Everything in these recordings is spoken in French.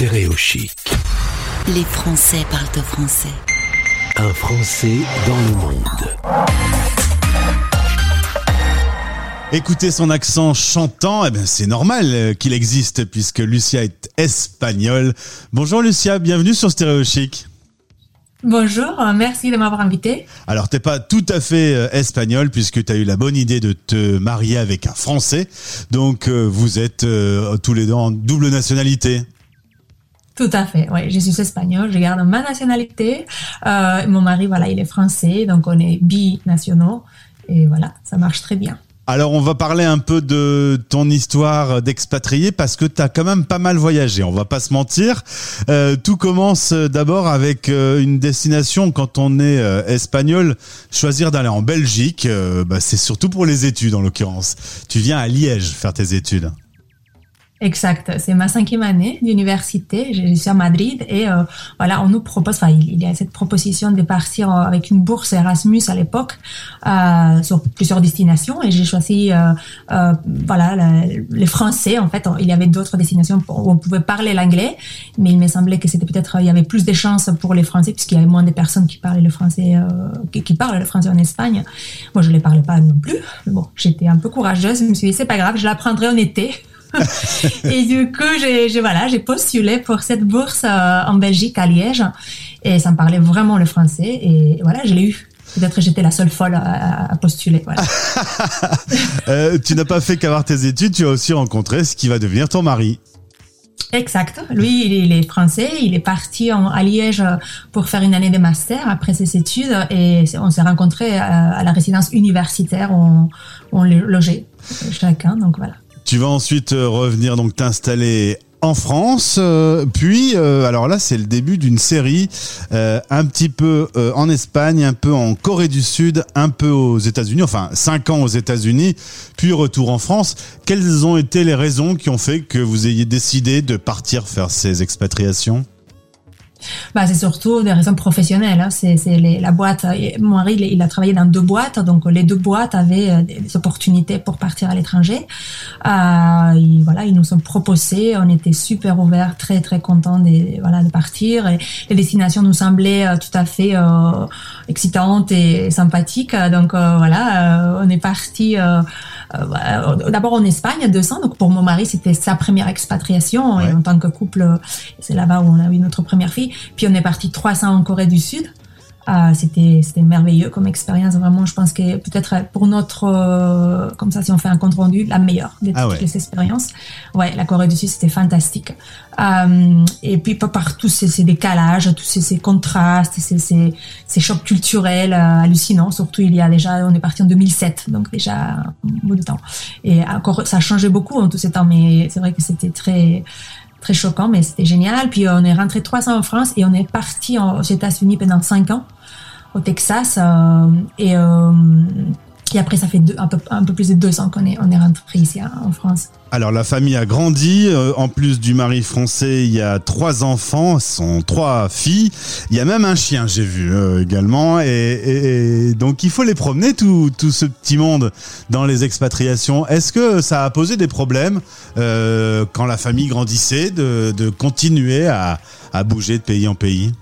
Stéréo Chic. Les Français parlent français. Un Français dans le monde. Écoutez son accent chantant, eh ben c'est normal euh, qu'il existe puisque Lucia est espagnole. Bonjour Lucia, bienvenue sur Stéréo Chic. Bonjour, merci de m'avoir invité. Alors t'es pas tout à fait euh, espagnol puisque tu as eu la bonne idée de te marier avec un Français. Donc euh, vous êtes euh, tous les deux en double nationalité. Tout à fait, oui, je suis espagnole, je garde ma nationalité. Euh, mon mari, voilà, il est français, donc on est binationaux. Et voilà, ça marche très bien. Alors on va parler un peu de ton histoire d'expatrié parce que tu as quand même pas mal voyagé, on va pas se mentir. Euh, tout commence d'abord avec euh, une destination quand on est euh, espagnol, choisir d'aller en Belgique, euh, bah, c'est surtout pour les études en l'occurrence. Tu viens à Liège faire tes études. Exact, c'est ma cinquième année d'université, je suis à Madrid et euh, voilà, on nous propose, enfin il y a cette proposition de partir euh, avec une bourse Erasmus à l'époque euh, sur plusieurs destinations et j'ai choisi euh, voilà les Français en fait, il y avait d'autres destinations où on pouvait parler l'anglais, mais il me semblait que c'était peut-être il y avait plus de chances pour les Français puisqu'il y avait moins de personnes qui parlaient le français qui, qui parlent le français en Espagne. Moi je ne les parlais pas non plus, mais bon j'étais un peu courageuse, je me suis dit c'est pas grave, je l'apprendrai en été. et du coup, j'ai voilà, j'ai postulé pour cette bourse euh, en Belgique, à Liège, et ça me parlait vraiment le français, et voilà, je l'ai eu. Peut-être que j'étais la seule folle à, postuler. Voilà. Euh, tu n'as pas fait qu'avoir tes études, tu as aussi rencontré ce qui va devenir ton mari. Exact. Lui, il est- français. Il est parti en- à Liège pour faire une année de master après ses études, et on s'est rencontrés à, à la résidence universitaire où on, on le- logeait chacun. Donc voilà. Tu vas ensuite euh, revenir donc t'installer en France, euh, puis euh, alors là c'est le début d'une série un petit peu en Espagne, un peu en Corée du Sud, un peu aux États-Unis, enfin cinq ans aux États-Unis, puis retour en France. Quelles ont été les raisons qui ont fait que vous ayez décidé de partir faire ces expatriations? Bah, c'est surtout des raisons professionnelles. hein. C'est, la boîte. et Mon mari, il, a travaillé dans deux boîtes, donc les deux boîtes avaient euh, des, opportunités pour partir à l'étranger. Euh, voilà, ils nous ont proposé. On était super ouverts, très très contents de voilà de partir. Les destinations nous semblaient euh, tout à fait euh, excitantes et sympathiques. Donc euh, voilà, euh, on est parti. Euh, euh, d'abord en Espagne, deux ans. Donc pour mon mari, c'était sa première expatriation. Ouais. Et en tant que couple, euh, c'est là-bas où on a eu notre première fille. Puis on est parti trois ans en Corée du Sud. Ah, c'était c'était merveilleux comme expérience. Vraiment je pense que peut-être pour notre euh, comme ça si on fait un compte rendu la meilleure de Ah toutes ouais. les expériences. Ouais la Corée du Sud c'était fantastique. Euh, et puis par- par tous ces, ces décalages tous ces, ces contrastes ces, ces, ces chocs culturels euh, hallucinants surtout il y a déjà on est parti en 2007 donc déjà un bout de temps. Et encore ça a changé beaucoup en tout ce temps mais c'est vrai que c'était très très choquant, mais c'était génial. Puis euh, on est rentré trois ans en France et on est parti aux États-Unis pendant cinq ans, au Texas. euh, et, euh, et après, ça fait un, peu, plus de deux ans qu'on est, on est rentré ici hein, en France. Alors la famille a grandi, euh, en plus du mari français, il y a trois enfants, sont trois filles, il y a même un chien, j'ai vu également, et, donc il faut les promener tout, tout ce petit monde dans les expatriations. Est-ce que ça a posé des problèmes quand la famille grandissait de, de continuer à, à bouger de pays en pays?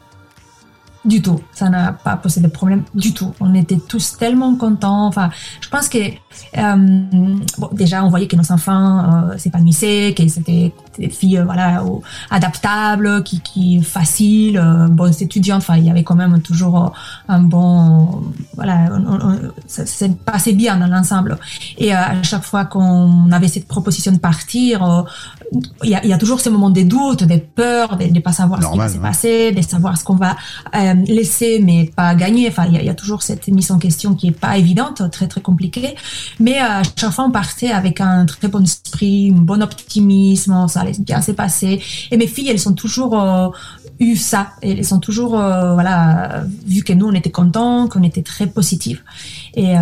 Du tout, ça n'a pas posé de problème du tout. On était tous tellement contents. Enfin, je pense que euh, bon, déjà on voyait que nos enfants euh, s'épanouissaient, que c'était des filles euh, voilà adaptables, qui, qui faciles, euh, bonnes étudiantes. Enfin, il y avait quand même toujours euh, un bon voilà, on- on- ça s'est passé bien dans l'ensemble. Et à chaque fois qu'on avait cette proposition de partir, il y, a, y a toujours ces moments de doute, de peur, de ne pas savoir Normal, ce qui va ouais. se passer, de savoir ce qu'on va euh, laisser mais pas gagner. Enfin, il y, y a toujours cette mise en question qui est pas évidente, très très compliquée. Mais euh, à chaque fois, on partait avec un très bon esprit, un bon optimisme, ça allait bien se passer. Et mes filles, elles sont toujours euh, eu ça. Et elles sont toujours, euh, voilà, vu que nous, on était contents, qu'on était très positifs. Et, euh,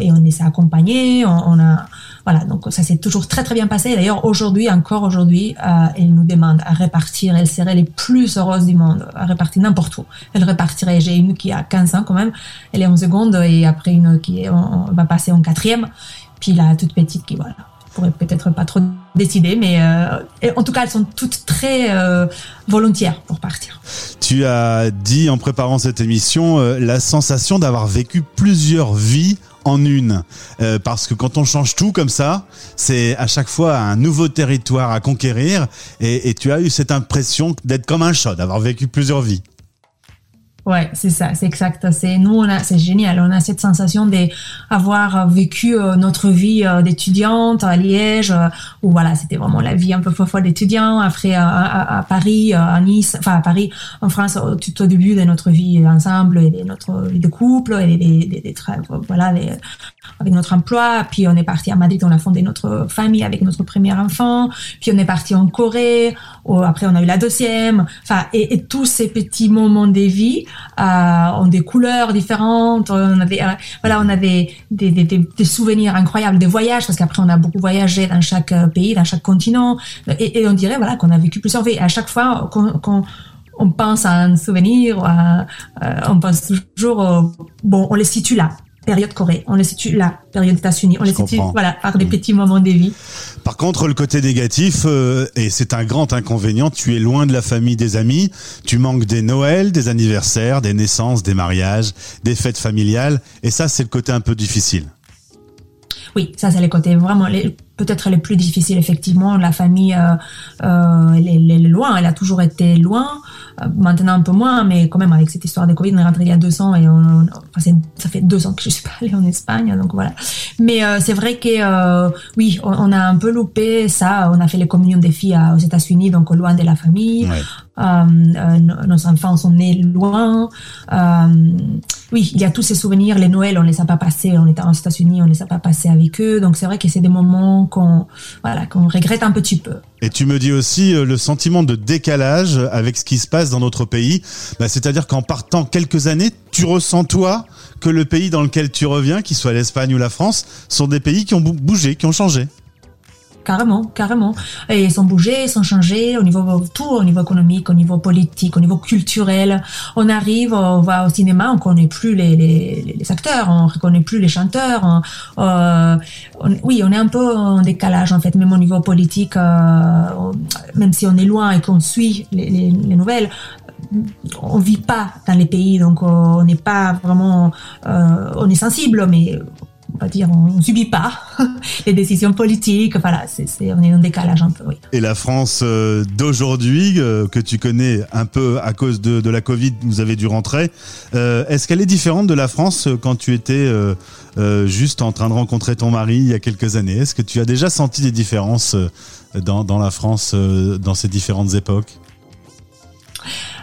et on les a accompagnés, on, a, voilà, donc ça s'est toujours très très bien passé. D'ailleurs, aujourd'hui, encore aujourd'hui, euh, elles nous demandent à repartir. Elles seraient les plus heureuses du monde, à repartir n'importe où. Elles repartiraient. J'ai une qui a 15 ans quand même, elle est en seconde, et après une qui est, on, on va passer en quatrième. Puis la toute petite qui, voilà, pourrais peut-être pas trop décider, mais en tout cas, elles sont toutes très volontaires pour partir. Tu as dit en préparant cette émission la sensation d'avoir vécu plusieurs vies en une. Euh, parce que quand on change tout comme ça, c'est à chaque fois un nouveau territoire à conquérir. Et tu as eu cette impression d'être comme un chat, d'avoir vécu plusieurs vies. Ouais, c'est ça, c'est exact. C'est nous, on a, c'est génial. On a cette sensation d'avoir vécu euh, notre vie euh, d'étudiante à Liège, euh, où voilà, c'était vraiment la vie un peu folle d'étudiant. Après à, Paris, à Nice, enfin à Paris, en France, tout au début de notre vie ensemble, et de notre vie de couple, et des, des, des, voilà, avec notre emploi. Puis on est parti à Madrid, on a fondé notre famille avec notre premier enfant. Puis on est parti en Corée. Après, on a eu la deuxième. Enfin, et, et tous ces petits moments de vie euh, ont des couleurs différentes. On avait, euh, voilà, on avait des, souvenirs incroyables des voyages parce qu'après on a beaucoup voyagé dans chaque euh, pays, dans chaque continent, et, et on dirait voilà qu'on a vécu plusieurs vies. À chaque fois qu'on on pense à un souvenir, on pense toujours, bon, on les situe là période Corée, on les situe là, période États-Unis, on les situe voilà par des mm. petits moments de vie. Par contre, le côté négatif, euh, et c'est un grand inconvénient, tu es loin de la famille, des amis, tu manques des Noëls, des anniversaires, des naissances, des mariages, des fêtes familiales, et ça, c'est le côté un peu difficile. Oui, ça c'est le côté vraiment peut-être les plus difficiles effectivement. La famille, euh, euh, elle, est loin, elle a toujours été loin. Euh, maintenant un peu moins, mais quand même avec cette histoire de Covid, on est rentré il y a deux ans et on, enfin, ça fait deux ans que je suis pas allée en Espagne, donc voilà. Mais euh, c'est vrai que euh, oui, on, a un peu loupé ça. On a fait les communions des filles aux États-Unis, donc loin de la famille. nos enfants sont nés loin. Oui, il y a tous ces souvenirs. Les Noëls, on les a pas passés. On était aux États-Unis, on les a pas passés avec eux. Donc c'est vrai que c'est des moments qu'on voilà qu'on regrette un petit peu. Et tu me dis aussi le sentiment de décalage avec ce qui se passe dans notre pays. Bah, c'est-à-dire qu'en partant quelques années, tu ressens toi que le pays dans lequel tu reviens, qu'il soit l'Espagne ou la France, sont des pays qui ont bougé, qui ont changé carrément, carrément. Et bougés, ils sont changés au niveau tout, au niveau économique, au niveau politique, au niveau culturel. On arrive, on va au cinéma, on connaît plus les, les, acteurs, on reconnaît plus les chanteurs. Euh, oui, on est un peu en décalage en fait, même au niveau politique, euh, même si on est loin et qu'on suit les, les, les nouvelles, on vit pas dans les pays, donc on n'est pas vraiment, euh, on est sensible, mais on dire, on ne subit pas les décisions politiques. Voilà, c'est, on est en décalage un peu. Et la France euh, d'aujourd'hui, euh, que tu connais un peu à cause de, la Covid, vous avez dû rentrer, euh, est-ce qu'elle est différente de la France quand tu étais juste en train de rencontrer ton mari il y a quelques années? Est-ce que tu as déjà senti des différences dans, dans la France dans ces différentes époques?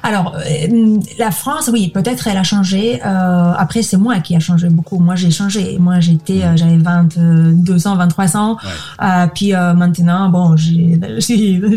Alors, euh, la France, oui, peut-être elle a changé. Euh, après, c'est moi qui a changé beaucoup. Moi, j'ai changé. Moi, j'étais, euh, j'avais 22 ans, 23 ans. puis maintenant, bon, j'ai,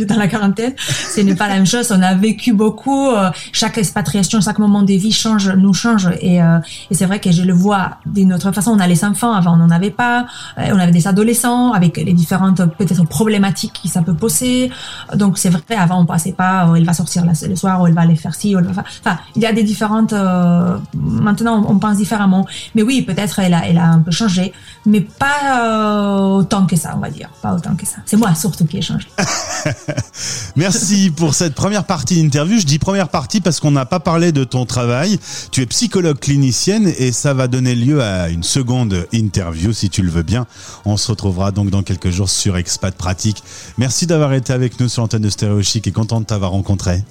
dans la quarantaine. Ce n'est pas la même chose. On a vécu beaucoup. chaque expatriation, chaque moment de vie change, nous change. Et, et c'est vrai que je le vois d'une autre façon. On a les enfants. Avant, on n'en avait pas. On avait des adolescents avec les différentes peut-être problématiques qui ça peut poser. Donc, c'est vrai. Avant, on passait pas. il va sortir le soir ou il va aller faire ci. Enfin, il y a des différentes. Euh, maintenant, on, pense différemment. Mais oui, peut-être elle a, elle a un peu changé, mais pas euh, autant que ça, on va dire. Pas autant que ça. C'est moi surtout qui ai changé. Merci pour cette première partie d'interview. Je dis première partie parce qu'on n'a pas parlé de ton travail. Tu es psychologue clinicienne et ça va donner lieu à une seconde interview si tu le veux bien. On se retrouvera donc dans quelques jours sur Expat Pratique. Merci d'avoir été avec nous sur l'antenne de Stéréo Chic et content de t'avoir rencontré.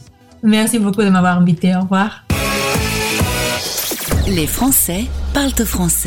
Merci beaucoup de m'avoir invité. Au revoir. Les Français parlent français.